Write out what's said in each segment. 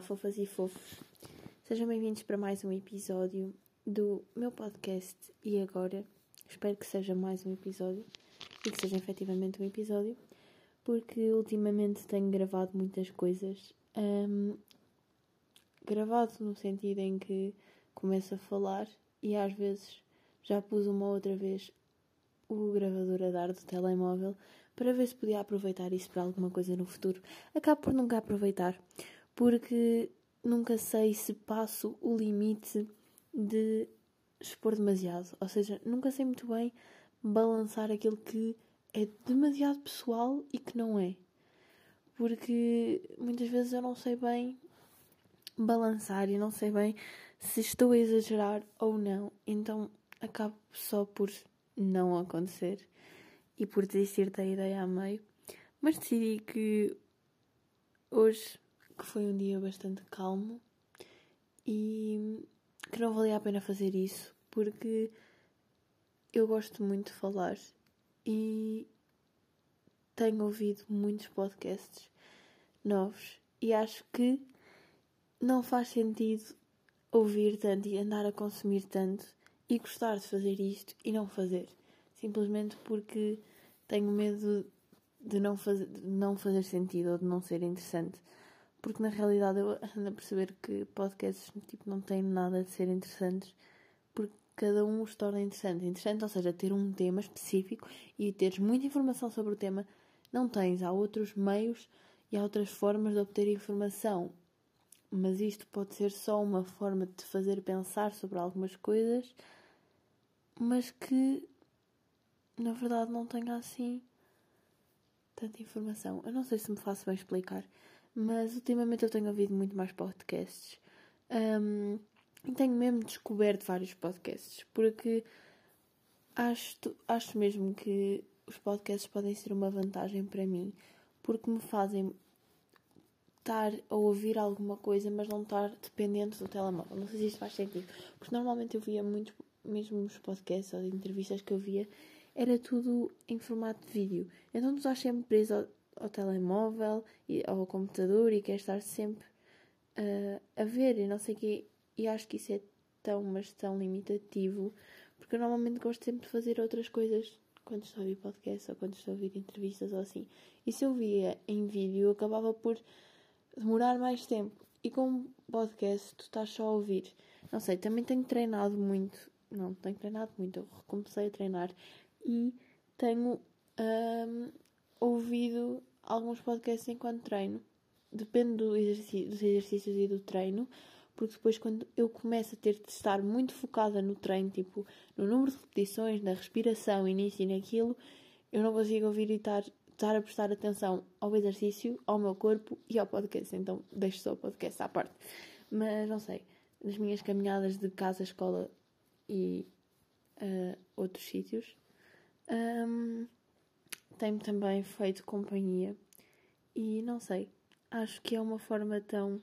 Fofas e fofos. Sejam bem-vindos para mais um episódio do meu podcast. E agora, espero que seja mais um episódio e que seja efetivamente um episódio, porque ultimamente tenho gravado muitas coisas. Um, gravado no sentido em que começo a falar e às vezes já pus uma outra vez o gravador a dar do telemóvel para ver se podia aproveitar isso para alguma coisa no futuro. Acabo por nunca aproveitar, porque nunca sei se passo o limite de expor demasiado. Ou seja, nunca sei muito bem balançar aquilo que é demasiado pessoal e que não é. Porque muitas vezes eu não sei bem balançar e não sei bem se estou a exagerar ou não. Então acabo só por não acontecer e por desistir da ideia a meio, mas decidi que hoje, que foi um dia bastante calmo e que não valia a pena fazer isso, porque eu gosto muito de falar e tenho ouvido muitos podcasts novos e acho que não faz sentido ouvir tanto e andar a consumir tanto e gostar de fazer isto e não fazer simplesmente porque tenho medo de não, fazer, de não fazer sentido ou de não ser interessante. Porque na realidade eu ando a perceber que podcasts tipo, não têm nada de ser interessantes porque cada um os torna interessante. Interessante, ou seja, ter um tema específico e teres muita informação sobre o tema, não tens. Há outros meios e há outras formas de obter informação. Mas isto pode ser só uma forma de te fazer pensar sobre algumas coisas, mas que na verdade não tenho assim tanta informação. Eu não sei se me faço bem explicar, mas ultimamente eu tenho ouvido muito mais podcasts. Um, e tenho mesmo descoberto vários podcasts, porque acho, acho mesmo que os podcasts podem ser uma vantagem para mim, porque me fazem estar a ouvir alguma coisa, mas não estar dependente do telemóvel. Não sei se isto faz sentido, porque normalmente eu via muitos, mesmo os podcasts ou entrevistas que eu via, era tudo em formato de vídeo. Então tu estás sempre preso ao, telemóvel e ao computador e queres estar sempre uh, a ver e não sei o quê. E acho que isso é tão, mas tão limitativo, porque eu normalmente gosto sempre de fazer outras coisas quando estou a ouvir podcast ou quando estou a ouvir entrevistas ou assim. E se eu via em vídeo, eu acabava por demorar mais tempo. E com podcast, tu estás só a ouvir. Não sei, também tenho treinado muito. Não, tenho treinado muito. Eu comecei a treinar e tenho um, ouvido alguns podcasts enquanto treino. Depende do exercício, dos exercícios e do treino, porque depois, quando eu começo a ter de estar muito focada no treino, tipo no número de repetições, na respiração nisso e naquilo, eu não consigo ouvir e estar, estar a prestar atenção ao exercício, ao meu corpo e ao podcast. Então, deixo só o podcast à parte. Mas não sei, nas minhas caminhadas de casa, escola e uh, outros sítios, um, Tem-me também feito companhia e não sei, acho que é uma forma tão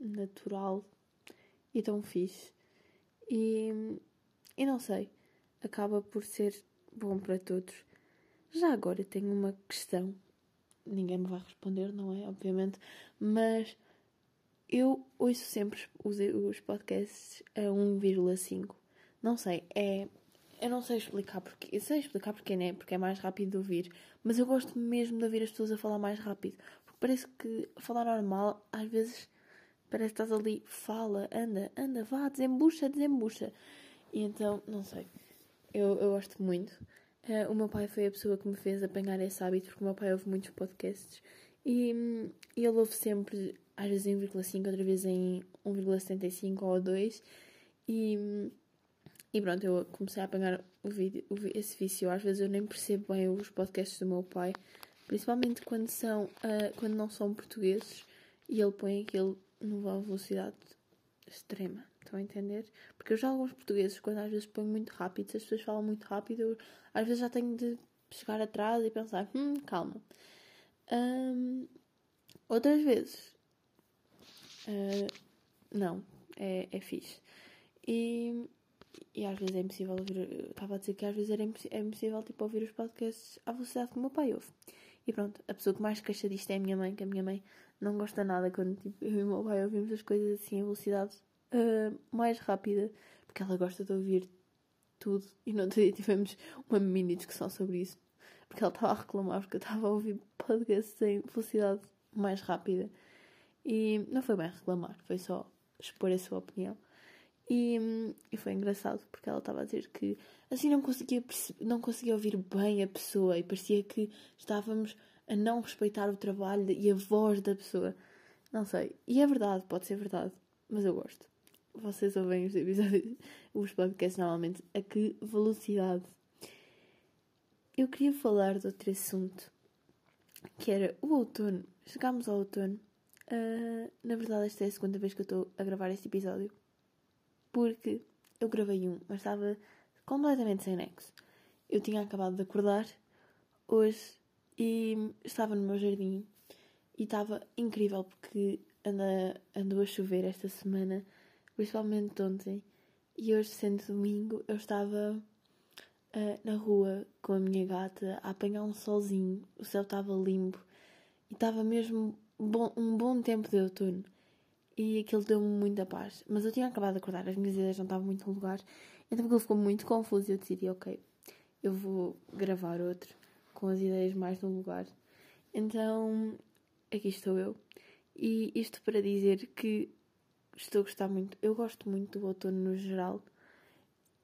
natural e tão fixe. E, e não sei, acaba por ser bom para todos. Já agora tenho uma questão, ninguém me vai responder, não é? Obviamente, mas eu ouço sempre os, os podcasts a 1,5. Não sei, é eu não sei explicar porque. Eu sei explicar porque, né? Porque é mais rápido de ouvir. Mas eu gosto mesmo de ouvir as pessoas a falar mais rápido. Porque parece que falar normal, às vezes, parece que estás ali, fala, anda, anda, vá, desembucha, desembucha. E então, não sei. Eu, eu gosto muito. Uh, o meu pai foi a pessoa que me fez apanhar esse hábito, porque o meu pai ouve muitos podcasts. E, e ele ouve sempre, às vezes em 1,5, outra vez em 1,75 ou 2. E e pronto, eu comecei a apanhar o vídeo, esse vício. Às vezes eu nem percebo bem os podcasts do meu pai, principalmente quando, são, uh, quando não são portugueses e ele põe aquilo numa velocidade extrema. Estão a entender? Porque eu já alguns portugueses, quando às vezes ponho muito rápido, se as pessoas falam muito rápido, eu, às vezes já tenho de chegar atrás e pensar, hum, calma. Um, outras vezes, uh, não, é, é fixe. E e às vezes é impossível ouvir. Estava a dizer que às vezes era é impossível tipo, ouvir os podcasts à velocidade que o meu pai ouve. E pronto, a pessoa que mais queixa disto é a minha mãe, que a minha mãe não gosta nada quando tipo, eu e o meu pai ouvimos as coisas assim em velocidade uh, mais rápida, porque ela gosta de ouvir tudo. E no outro dia tivemos uma mini discussão sobre isso, porque ela estava a reclamar porque eu estava a ouvir podcasts em velocidade mais rápida. E não foi bem reclamar, foi só expor a sua opinião. E, e foi engraçado porque ela estava a dizer que assim não conseguia, não conseguia ouvir bem a pessoa e parecia que estávamos a não respeitar o trabalho e a voz da pessoa. Não sei. E é verdade, pode ser verdade, mas eu gosto. Vocês ouvem os episódios, os podcasts normalmente a que velocidade? Eu queria falar de outro assunto que era o outono. Chegámos ao outono. Uh, na verdade, esta é a segunda vez que eu estou a gravar este episódio porque eu gravei um, mas estava completamente sem nexo. Eu tinha acabado de acordar hoje e estava no meu jardim e estava incrível porque anda, andou a chover esta semana, principalmente ontem. E hoje, sendo domingo, eu estava uh, na rua com a minha gata a apanhar um solzinho, o céu estava limpo e estava mesmo bom, um bom tempo de outono e aquilo deu-me muita paz. Mas eu tinha acabado de acordar, as minhas ideias não estavam muito no lugar, então aquilo ficou muito confuso e eu decidi, ok, eu vou gravar outro com as ideias mais no lugar. Então, aqui estou eu. E isto para dizer que estou a gostar muito, eu gosto muito do outono no geral,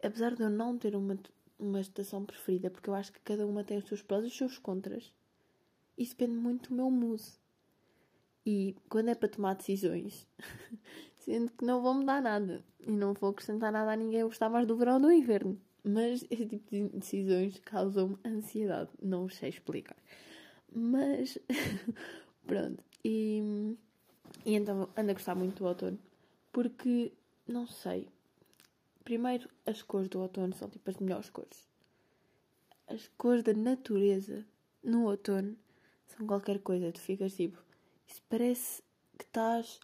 apesar de eu não ter uma, uma estação preferida, porque eu acho que cada uma tem os seus prós e os seus contras. Isso depende muito do meu mood. E quando é para tomar decisões, sendo que não vou mudar nada e não vou acrescentar nada a ninguém, eu gostar mais do verão ou do inverno. Mas esse tipo de decisões causam-me ansiedade, não sei explicar. Mas pronto, e, e então ando a gostar muito do outono porque não sei. Primeiro, as cores do outono são tipo as melhores cores. As cores da natureza no outono são qualquer coisa. Tu ficas tipo, isso parece que estás,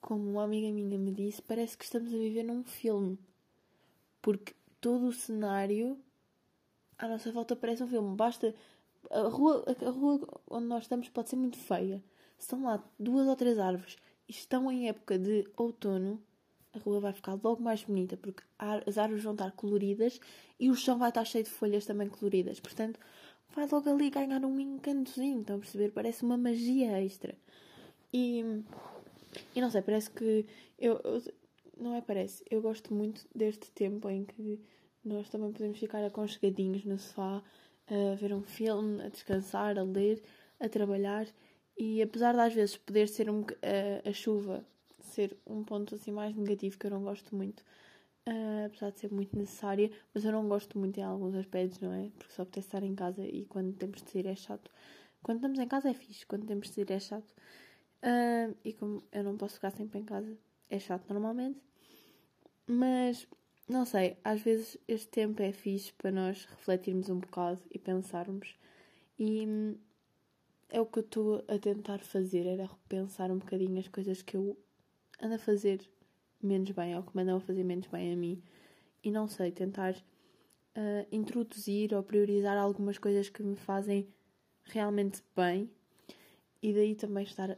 como uma amiga minha me disse, parece que estamos a viver num filme. Porque todo o cenário à nossa volta parece um filme. Basta. A rua, a rua onde nós estamos pode ser muito feia. Estão lá duas ou três árvores e estão em época de outono, a rua vai ficar logo mais bonita, porque as árvores vão estar coloridas e o chão vai estar cheio de folhas também coloridas. Portanto, vai logo ali ganhar um encantozinho. Estão a perceber? Parece uma magia extra. E, e não sei, parece que. Eu, eu, não é parece, eu gosto muito deste tempo em que nós também podemos ficar aconchegadinhos no sofá, a ver um filme, a descansar, a ler, a trabalhar. E apesar de às vezes poder ser um, a, a chuva ser um ponto assim mais negativo que eu não gosto muito, uh, apesar de ser muito necessária, mas eu não gosto muito em alguns aspectos, não é? Porque só apetece estar em casa e quando temos de sair é chato. Quando estamos em casa é fixe, quando temos de sair é chato. Uh, e como eu não posso ficar sempre em casa, é chato normalmente. Mas, não sei, às vezes este tempo é fixe para nós refletirmos um bocado e pensarmos. E hum, é o que eu estou a tentar fazer, era repensar um bocadinho as coisas que eu ando a fazer menos bem, ou que me andam a fazer menos bem a mim. E não sei, tentar uh, introduzir ou priorizar algumas coisas que me fazem realmente bem. E daí também estar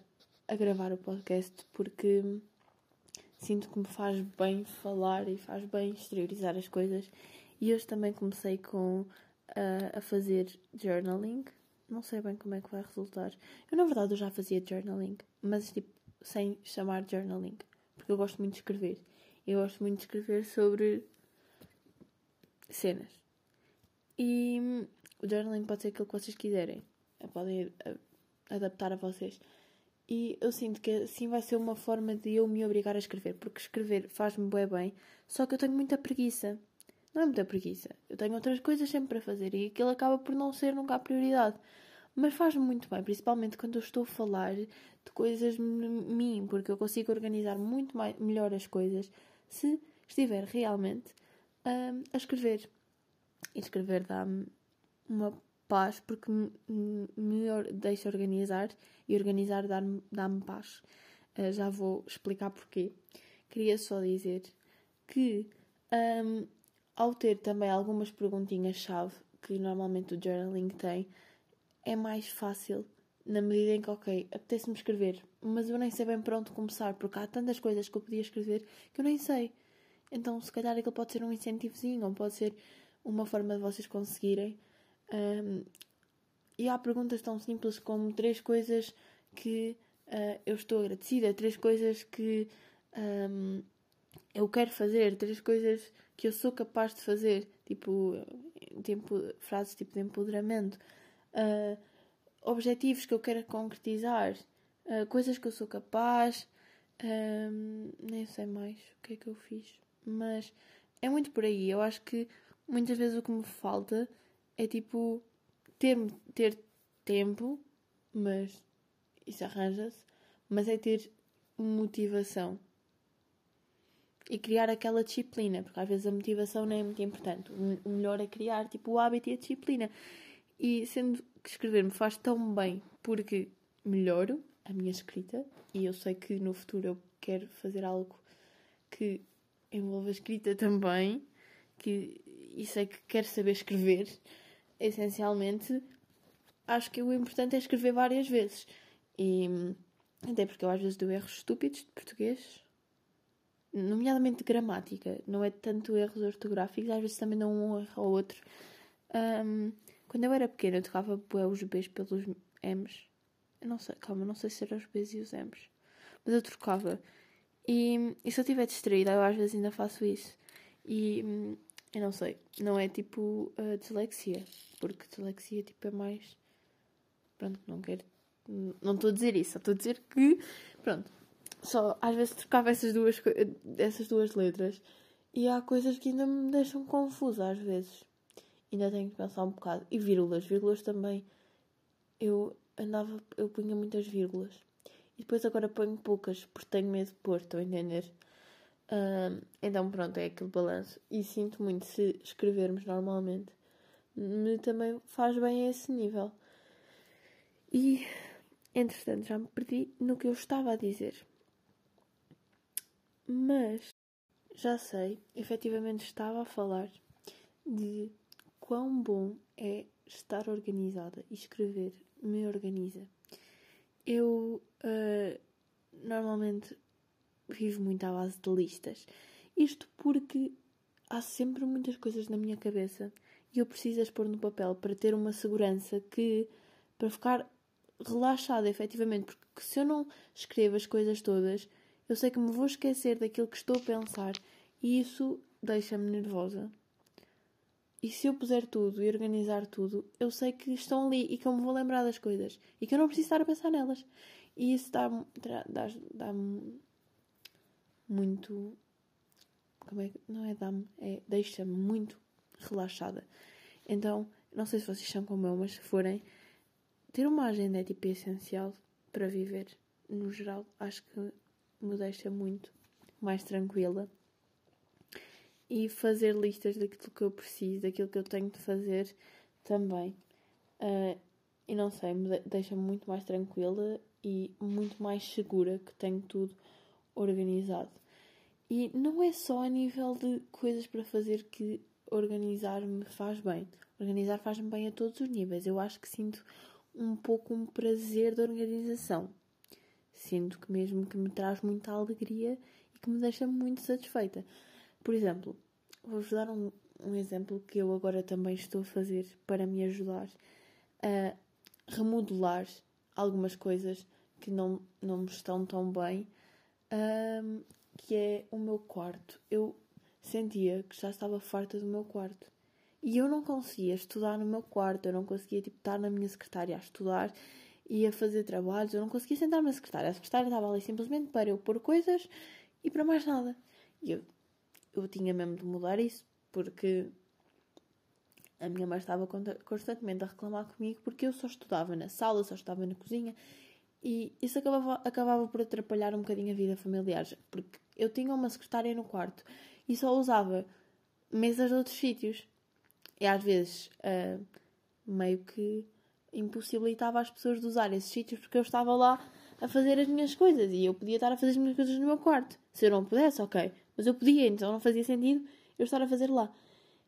a gravar o podcast porque sinto que me faz bem falar e faz bem exteriorizar as coisas. E hoje também comecei com uh, a fazer journaling. Não sei bem como é que vai resultar. Eu, na verdade, eu já fazia journaling, mas tipo, sem chamar journaling, porque eu gosto muito de escrever. Eu gosto muito de escrever sobre cenas. E o journaling pode ser aquilo que vocês quiserem. Podem adaptar a vocês. E eu sinto que assim vai ser uma forma de eu me obrigar a escrever, porque escrever faz-me bem bem, só que eu tenho muita preguiça. Não é muita preguiça. Eu tenho outras coisas sempre para fazer e aquilo acaba por não ser nunca a prioridade. Mas faz-me muito bem, principalmente quando eu estou a falar de coisas de mim, porque eu consigo organizar muito mais, melhor as coisas se estiver realmente um, a escrever. E escrever dá-me uma paz porque me, deixa organizar e organizar dá-me dá paz. Uh, já vou explicar porquê. Queria só dizer que um, ao ter também algumas perguntinhas-chave que normalmente o journaling tem, é mais fácil na medida em que, ok, apetece-me escrever, mas eu nem sei bem por onde começar, porque há tantas coisas que eu podia escrever que eu nem sei. Então, se calhar aquilo pode ser um incentivozinho, ou pode ser uma forma de vocês conseguirem. Um, e há perguntas tão simples como três coisas que uh, eu estou agradecida, três coisas que um, eu quero fazer, três coisas que eu sou capaz de fazer, tipo, tempo, frases tipo de empoderamento, uh, objetivos que eu quero concretizar, uh, coisas que eu sou capaz, um, nem sei mais o que é que eu fiz, mas é muito por aí. Eu acho que muitas vezes o que me falta é tipo ter, ter tempo, mas isso arranja-se, mas é ter motivação e criar aquela disciplina, porque às vezes a motivação não é muito importante. O melhor é criar tipo o hábito e a disciplina. E sendo que escrever me faz tão bem porque melhoro a minha escrita e eu sei que no futuro eu quero fazer algo que envolva escrita também, que e sei que quero saber escrever, essencialmente, acho que o importante é escrever várias vezes. E até porque eu às vezes dou erros estúpidos de português, nomeadamente de gramática, não é tanto erros ortográficos, às vezes também dou um erro ou outro. Um, quando eu era pequena, eu tocava os Bs pelos Ms. Eu não sei, calma, não sei se eram os Bs e os Ms. Mas eu trocava. E, e se eu estiver distraída, eu às vezes ainda faço isso. E eu não sei, não é tipo a dislexia. Porque dislexia tipo é mais. Pronto, não quero. Não estou a dizer isso, estou a dizer que. Pronto, só às vezes trocava essas duas, essas duas letras e há coisas que ainda me deixam confusa às vezes. Ainda tenho que pensar um bocado. E vírgulas, vírgulas também. Eu andava, eu punha muitas vírgulas. E depois agora ponho poucas, porque tenho medo de pôr, estou a entender? Uh, então pronto, é aquele balanço. E sinto muito se escrevermos normalmente. Me também faz bem a esse nível. E, entretanto, já me perdi no que eu estava a dizer. Mas já sei, efetivamente estava a falar de quão bom é estar organizada e escrever me organiza. Eu uh, normalmente vivo muito à base de listas. Isto porque há sempre muitas coisas na minha cabeça e eu preciso as pôr no papel para ter uma segurança que. para ficar relaxada, efetivamente. Porque se eu não escrevo as coisas todas, eu sei que me vou esquecer daquilo que estou a pensar e isso deixa-me nervosa. E se eu puser tudo e organizar tudo, eu sei que estão ali e que eu me vou lembrar das coisas e que eu não preciso estar a pensar nelas. E isso dá-me dá, dá muito. Como é que. Não é dá-me, é deixa-me muito relaxada. Então, não sei se vocês são como eu, mas se forem, ter uma agenda é tipo essencial para viver. No geral, acho que me deixa muito mais tranquila. E fazer listas daquilo que eu preciso, daquilo que eu tenho de fazer também. Uh, e não sei, me deixa-me muito mais tranquila e muito mais segura que tenho tudo organizado. E não é só a nível de coisas para fazer que organizar me faz bem. Organizar faz-me bem a todos os níveis. Eu acho que sinto um pouco um prazer de organização. Sinto que mesmo que me traz muita alegria e que me deixa muito satisfeita. Por exemplo, vou-vos dar um, um exemplo que eu agora também estou a fazer para me ajudar a remodelar algumas coisas que não, não me estão tão bem, um, que é o meu quarto. Eu sentia que já estava farta do meu quarto. E eu não conseguia estudar no meu quarto, eu não conseguia tipo, estar na minha secretária a estudar ia fazer trabalhos, eu não conseguia sentar na secretária. A secretária estava ali simplesmente para eu pôr coisas e para mais nada. E eu, eu tinha mesmo de mudar isso, porque a minha mãe estava constantemente a reclamar comigo porque eu só estudava na sala, só estudava na cozinha e isso acabava, acabava por atrapalhar um bocadinho a vida familiar, porque eu tinha uma secretária no quarto e só usava mesas de outros sítios. E às vezes, uh, meio que impossibilitava as pessoas de usar esses sítios porque eu estava lá a fazer as minhas coisas e eu podia estar a fazer as minhas coisas no meu quarto. Se eu não pudesse, ok. Mas eu podia, então não fazia sentido eu estar a fazer lá.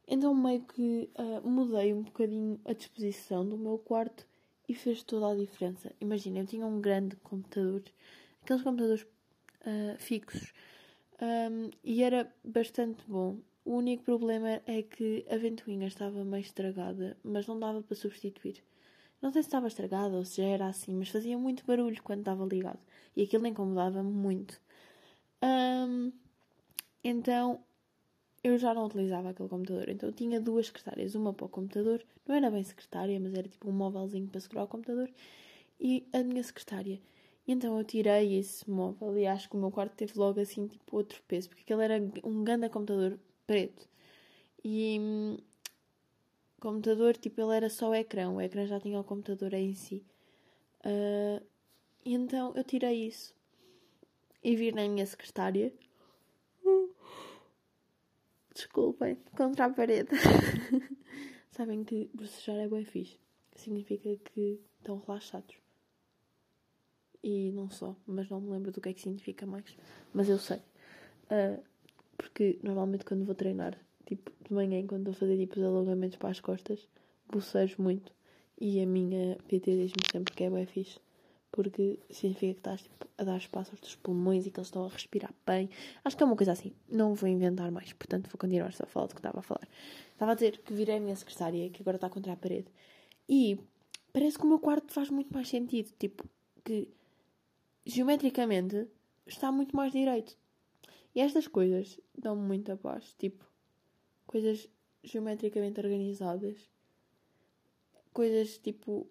Então meio que uh, mudei um bocadinho a disposição do meu quarto e fez toda a diferença. Imagina, eu tinha um grande computador, aqueles computadores uh, fixos, um, e era bastante bom. O único problema é que a ventoinha estava meio estragada, mas não dava para substituir. Não sei se estava estragada ou se já era assim, mas fazia muito barulho quando estava ligado. E aquilo incomodava-me muito. Um, então eu já não utilizava aquele computador. Então eu tinha duas secretárias. Uma para o computador, não era bem secretária, mas era tipo um móvelzinho para segurar o computador. E a minha secretária. E então eu tirei esse móvel e acho que o meu quarto teve logo assim tipo outro peso, porque aquele era um grande computador preto. E hum, computador, tipo, ele era só o ecrã, o ecrã já tinha o computador em si. Uh, e então eu tirei isso e vir na minha secretária. Desculpem, contra a parede. Sabem que bocejar é bem fixe. Significa que estão relaxados. E não só, mas não me lembro do que é que significa mais. Mas eu sei. Uh, porque normalmente quando vou treinar, tipo de manhã, quando a fazer tipo os alongamentos para as costas, bocejo muito. E a minha PT diz-me sempre que é bem fixe. Porque significa que estás tipo, a dar espaço aos teus pulmões e que eles estão a respirar bem. Acho que é uma coisa assim. Não vou inventar mais, portanto vou continuar só a falar do que estava a falar. Estava a dizer que virei a minha secretária, que agora está contra a parede. E parece que o meu quarto faz muito mais sentido. Tipo, que geometricamente está muito mais direito. E estas coisas dão-me muita paz. Tipo, coisas geometricamente organizadas, coisas tipo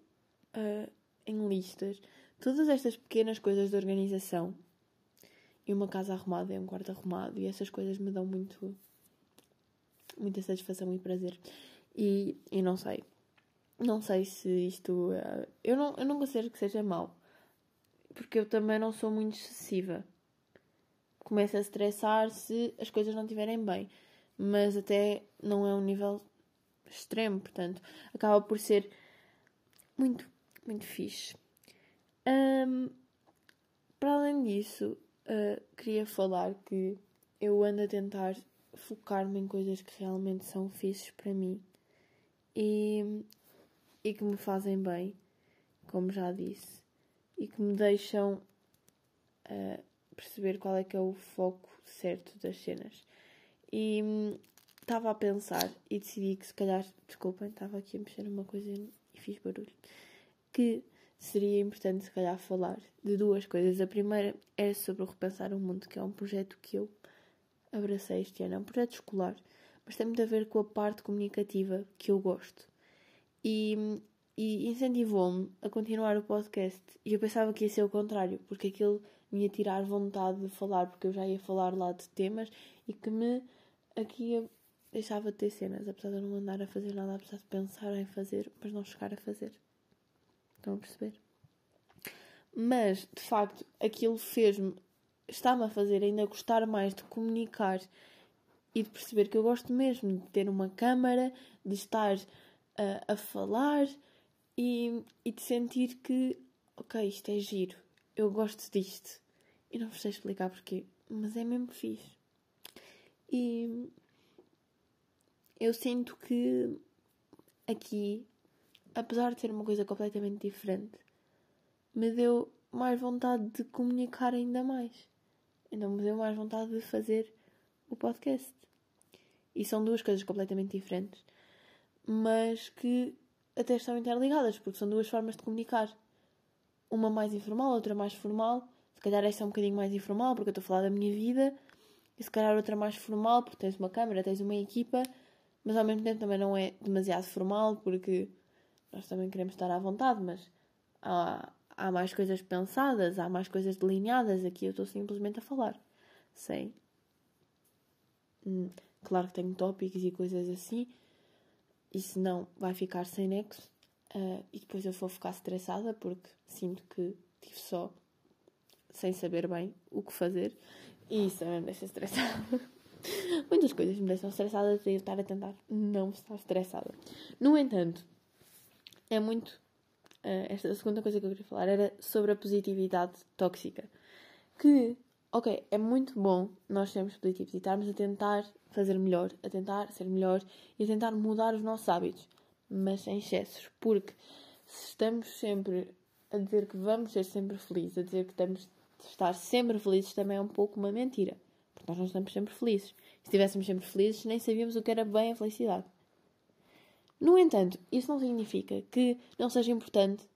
uh, em listas. Todas estas pequenas coisas de organização. E uma casa arrumada e um quarto arrumado. E essas coisas me dão muito. muita satisfação e prazer. E, e não sei. Não sei se isto. Uh, eu, não, eu não considero que seja mau porque eu também não sou muito excessiva. Começo a estressar se as coisas não estiverem bem, mas até não é um nível extremo, portanto, acaba por ser muito, muito fixe. Um, para além disso, uh, queria falar que eu ando a tentar focar-me em coisas que realmente são fixes para mim e, e que me fazem bem, como já disse e que me deixam uh, perceber qual é que é o foco certo das cenas. E estava a pensar e decidi que se calhar, desculpem, estava aqui a mexer numa coisa e fiz barulho, que seria importante se calhar falar de duas coisas. A primeira é sobre o Repensar o Mundo, que é um projeto que eu abracei este ano. É um projeto escolar, mas tem muito a ver com a parte comunicativa que eu gosto. E e incentivou-me a continuar o podcast. E eu pensava que ia ser o contrário, porque aquilo me ia tirar vontade de falar, porque eu já ia falar lá de temas e que me aqui deixava de ter cenas, apesar de eu não andar a fazer nada, apesar de pensar em fazer, mas não chegar a fazer. Estão a perceber? Mas, de facto, aquilo fez-me, está-me a fazer ainda gostar mais de comunicar e de perceber que eu gosto mesmo de ter uma câmara, de estar uh, a falar e, e de sentir que, ok, isto é giro, eu gosto disto. E não vos sei explicar porquê, mas é mesmo fixe. E eu sinto que aqui, apesar de ser uma coisa completamente diferente, me deu mais vontade de comunicar ainda mais. Então me deu mais vontade de fazer o podcast. E são duas coisas completamente diferentes, mas que até estão interligadas, porque são duas formas de comunicar. Uma mais informal, outra mais formal. Se calhar esta é um bocadinho mais informal, porque eu estou a falar da minha vida. E se calhar outra mais formal, porque tens uma câmera, tens uma equipa. Mas ao mesmo tempo também não é demasiado formal, porque nós também queremos estar à vontade, mas há, há mais coisas pensadas, há mais coisas delineadas. Aqui eu estou simplesmente a falar. Sei. Hum, claro que tenho tópicos e coisas assim, e se não, vai ficar sem nexo. Uh, e depois eu vou ficar estressada porque sinto que estive só sem saber bem o que fazer. E isso também me deixa estressada. Muitas coisas me deixam estressada e eu estar a tentar não estar estressada. No entanto, é muito. Uh, esta segunda coisa que eu queria falar era sobre a positividade tóxica. Que ok, é muito bom nós sermos positivos e estarmos a tentar fazer melhor, a tentar ser melhor e a tentar mudar os nossos hábitos, mas sem excessos, porque se estamos sempre a dizer que vamos ser sempre felizes, a dizer que estamos estar sempre felizes, também é um pouco uma mentira. Porque nós não estamos sempre felizes. Se estivéssemos sempre felizes, nem sabíamos o que era bem a felicidade. No entanto, isso não significa que não seja importante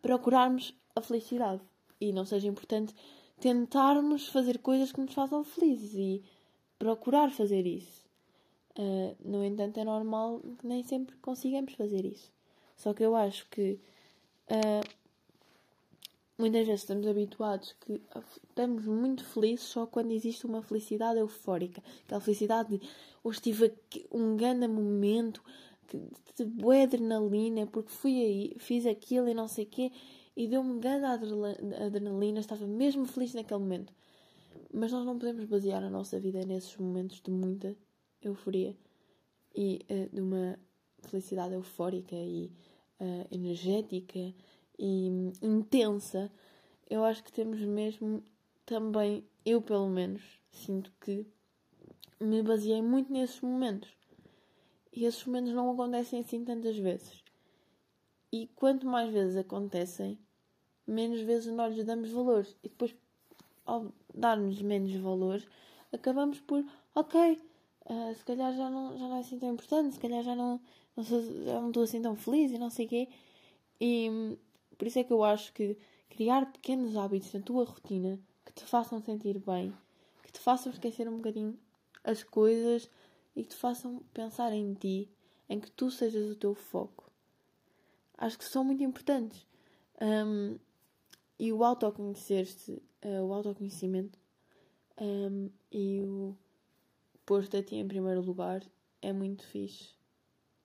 procurarmos a felicidade e não seja importante tentarmos fazer coisas que nos façam felizes e procurar fazer isso. Uh, no entanto, é normal que nem sempre consigamos fazer isso. Só que eu acho que uh, muitas vezes estamos habituados que estamos muito felizes só quando existe uma felicidade eufórica. Aquela felicidade de hoje tive um grande momento de boa adrenalina porque fui aí, fiz aquilo e não sei o quê e deu-me grande adrenalina, estava mesmo feliz naquele momento. Mas nós não podemos basear a nossa vida nesses momentos de muita euforia e uh, de uma felicidade eufórica e uh, energética e um, intensa. Eu acho que temos mesmo também, eu pelo menos, sinto que me baseei muito nesses momentos. E esses momentos não acontecem assim tantas vezes. E quanto mais vezes acontecem, menos vezes nós lhes damos valor. E depois, ao dar-nos menos valor, acabamos por, ok, uh, se calhar já não, já não é assim tão importante, se calhar já não, não, sou, já não estou assim tão feliz e não sei o quê. E por isso é que eu acho que criar pequenos hábitos na tua rotina que te façam sentir bem, que te façam esquecer um bocadinho as coisas e que te façam pensar em ti, em que tu sejas o teu foco acho que são muito importantes. Um, e o autoconhecer-te, uh, o autoconhecimento um, e o pôr-te a ti em primeiro lugar é muito fixe.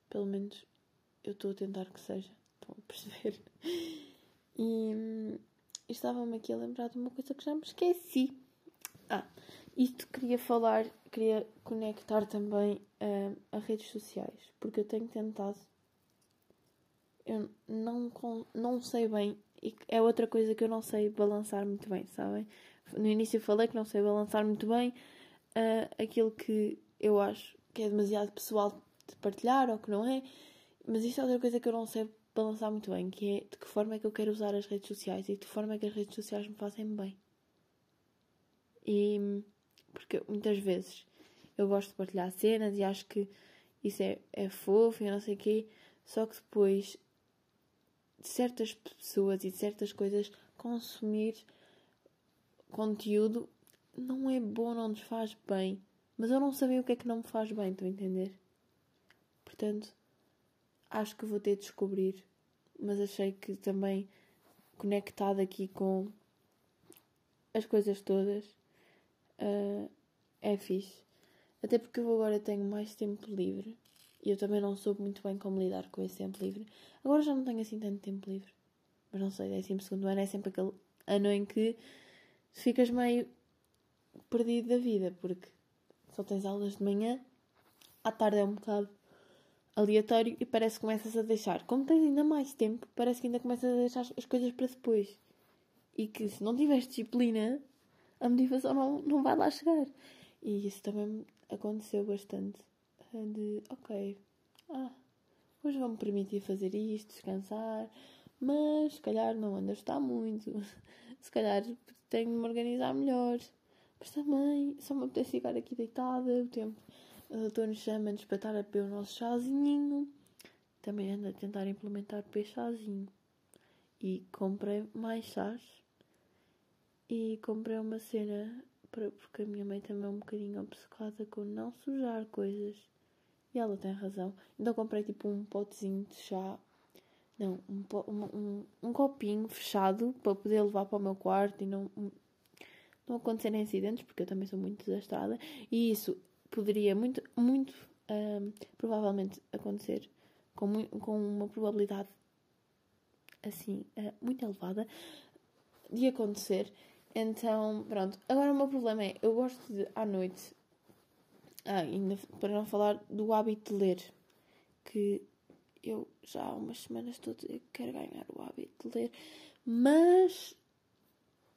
Pelo menos eu estou a tentar que seja. Estão a perceber? E, um, estava-me aqui a lembrar de uma coisa que já me esqueci. Ah, isto queria falar, queria conectar também uh, a redes sociais, porque eu tenho tentado eu não, não sei bem. E é outra coisa que eu não sei balançar muito bem, sabem? No início eu falei que não sei balançar muito bem uh, aquilo que eu acho que é demasiado pessoal de partilhar ou que não é. Mas isto é outra coisa que eu não sei balançar muito bem, que é de que forma é que eu quero usar as redes sociais e de que forma é que as redes sociais me fazem bem. E porque muitas vezes eu gosto de partilhar cenas e acho que isso é, é fofo e não sei o quê, só que depois de certas pessoas e de certas coisas consumir conteúdo não é bom, não nos faz bem. Mas eu não sabia o que é que não me faz bem, estou a entender? Portanto, acho que vou ter de descobrir. Mas achei que também conectado aqui com as coisas todas uh, é fixe. Até porque eu agora tenho mais tempo livre e eu também não soube muito bem como lidar com esse tempo livre. Agora já não tenho assim tanto tempo livre. Mas não sei, décimo segundo ano é sempre aquele ano em que ficas meio perdido da vida, porque só tens aulas de manhã, à tarde é um bocado aleatório e parece que começas a deixar. Como tens ainda mais tempo, parece que ainda começas a deixar as coisas para depois. E que se não tiveres disciplina, a motivação não, não vai lá chegar. E isso também aconteceu bastante de ok, ah, hoje vou-me permitir fazer isto, descansar, mas se calhar não ando a estar muito, se calhar tenho de me organizar melhor, mas também só me apetece ficar aqui deitada, o tempo, a doutora nos chama-nos para estar a beber o nosso chazinho, também ando a tentar implementar o chazinho. E comprei mais chás e comprei uma cena para, porque a minha mãe também é um bocadinho obcecada com não sujar coisas. E ela tem razão. Então comprei tipo um potezinho de chá. Não, um, um, um, um copinho fechado para poder levar para o meu quarto e não, não acontecerem acidentes, porque eu também sou muito desastrada. E isso poderia muito, muito um, provavelmente acontecer com, com uma probabilidade assim uh, muito elevada de acontecer. Então, pronto. Agora o meu problema é, eu gosto de à noite ah, ainda para não falar do hábito de ler, que eu já há umas semanas estou a quero ganhar o hábito de ler, mas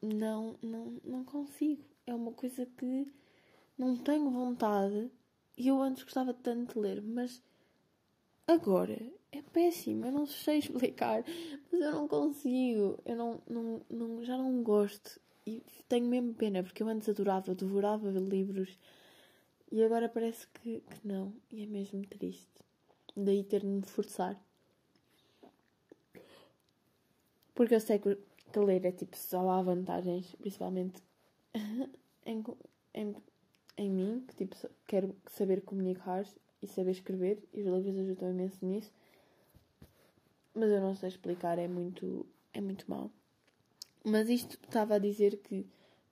não, não, não consigo. É uma coisa que não tenho vontade e eu antes gostava tanto de ler, mas agora, é péssimo. Eu não sei explicar, mas eu não consigo. Eu não, não, não, já não gosto. E tenho mesmo pena, porque eu antes adorava, devorava livros e agora parece que, que não. E é mesmo triste. Daí ter de me forçar. Porque eu sei que, que ler é tipo só há vantagens, principalmente em, em, em mim, que tipo quero saber comunicar e saber escrever, e os livros ajudam imenso nisso. Mas eu não sei explicar, é muito, é muito mal. Mas isto estava a dizer que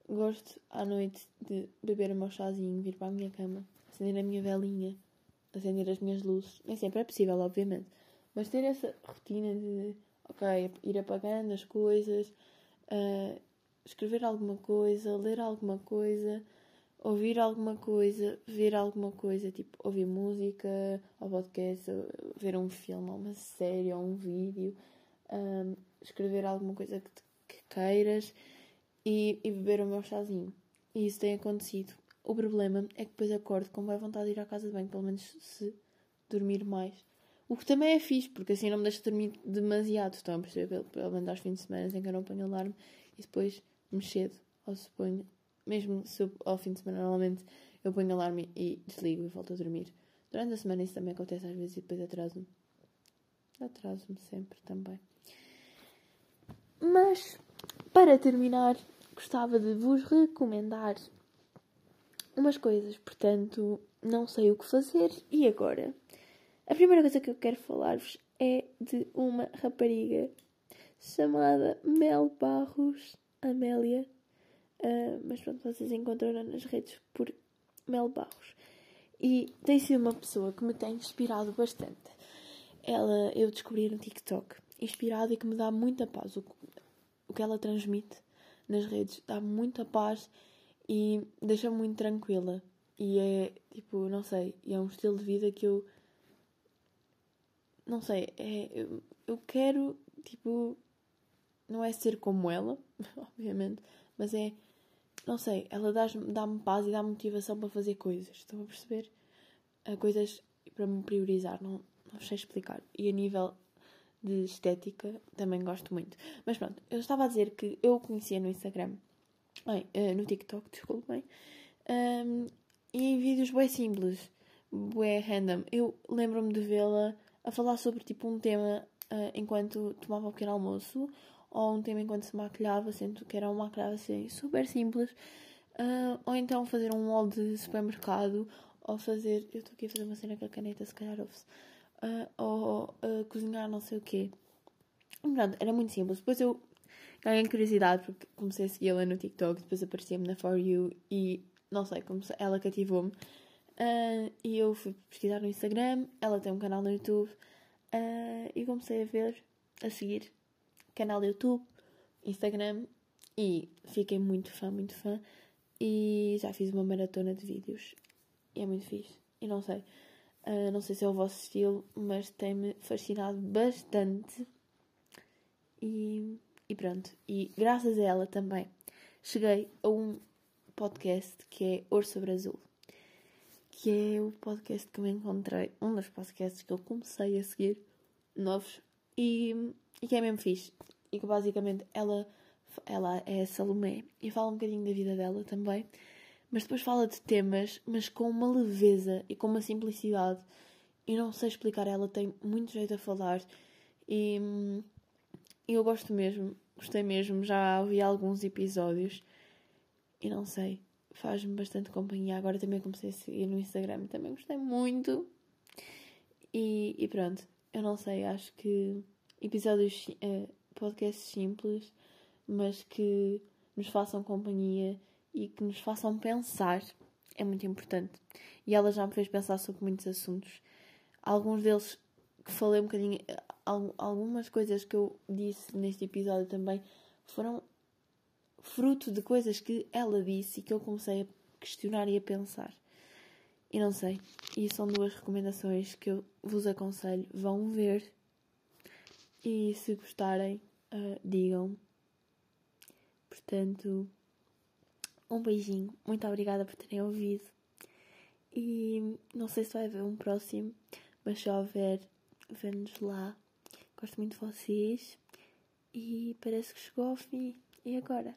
gosto à noite de beber o meu chazinho, vir para a minha cama, acender a minha velinha, acender as minhas luzes. Nem sempre é possível, obviamente. Mas ter essa rotina de, ok, ir apagando as coisas, uh, escrever alguma coisa, ler alguma coisa, ouvir alguma coisa, ver alguma coisa, tipo ouvir música, ou podcast, ver um filme, ou uma série, ou um vídeo, um, ah, escrever alguma coisa que, que queiras e, e beber o meu chazinho. E isso tem acontecido. O problema é que depois acordo com boa vontade de ir à casa de banho, pelo menos se dormir mais. O que também é fixe, porque assim não me deixa dormir demasiado. Estão a perceber? Pelo, pelo menos aos fins de semana em que eu não ponho alarme e depois me cedo ou se ponho. Mesmo se eu, ao fim de semana normalmente eu ponho alarme e desligo e volto a dormir. Durante a semana isso também acontece às vezes e depois atraso-me. Atraso-me sempre também. Mas para terminar, gostava de vos recomendar umas coisas, portanto, não sei o que fazer. E agora? A primeira coisa que eu quero falar-vos é de uma rapariga chamada Mel Barros Amélia. Uh, mas pronto, vocês encontraram nas redes por Mel Barros. E tem sido uma pessoa que me tem inspirado bastante. Ela eu descobri no TikTok, inspirado e que me dá muita paz. O, o que ela transmite nas redes dá muita paz e deixa-me muito tranquila. E é tipo, não sei, é um estilo de vida que eu. Não sei, é, eu, eu quero, tipo. Não é ser como ela, obviamente, mas é. Não sei, ela dá-me dá paz e dá motivação para fazer coisas. Estão a perceber? Coisas para me priorizar, não, não sei explicar. E a nível de estética também gosto muito. Mas pronto, eu estava a dizer que eu o conhecia no Instagram, bem, uh, no TikTok, desculpem, um, e em vídeos bem simples, bem random. Eu lembro-me de vê-la a falar sobre tipo um tema uh, enquanto tomava um pequeno almoço ou um tema enquanto se maquilhava, sendo que era uma maquilhagem assim, super simples. Uh, ou então fazer um haul de supermercado ou fazer. Eu estou aqui a fazer uma cena com a caneta, se calhar ouve-se uh, ou uh, cozinhar não sei o quê. Pronto, era muito simples. Depois eu ganhei curiosidade porque comecei a segui-la no TikTok, depois aparecia-me na For You e não sei, comecei, ela cativou-me. Uh, e eu fui pesquisar no Instagram, ela tem um canal no YouTube uh, e comecei a ver, a seguir canal do YouTube, Instagram e fiquei muito fã, muito fã. E já fiz uma maratona de vídeos e é muito fixe. E não sei, Uh, não sei se é o vosso estilo, mas tem-me fascinado bastante. E, e pronto. E graças a ela também cheguei a um podcast que é Ouro sobre Azul. Que é o podcast que eu encontrei, um dos podcasts que eu comecei a seguir, novos, e, e que é mesmo fixe. E que basicamente ela, ela é a Salomé e fala um bocadinho da vida dela também mas depois fala de temas, mas com uma leveza e com uma simplicidade. E não sei explicar, ela tem muito jeito a falar e eu gosto mesmo, gostei mesmo, já ouvi alguns episódios e não sei, faz-me bastante companhia. Agora também comecei a seguir no Instagram, também gostei muito. E, e pronto, eu não sei, acho que episódios, uh, podcasts simples, mas que nos façam companhia e que nos façam pensar é muito importante. E ela já me fez pensar sobre muitos assuntos. Alguns deles que falei um bocadinho, algumas coisas que eu disse neste episódio também foram fruto de coisas que ela disse e que eu comecei a questionar e a pensar. E não sei. E são duas recomendações que eu vos aconselho. Vão ver. E se gostarem, uh, digam. Portanto, um beijinho, muito obrigada por terem ouvido. E não sei se vai haver um próximo, mas se houver, vemos lá. Gosto muito de vocês. E parece que chegou ao fim. E agora?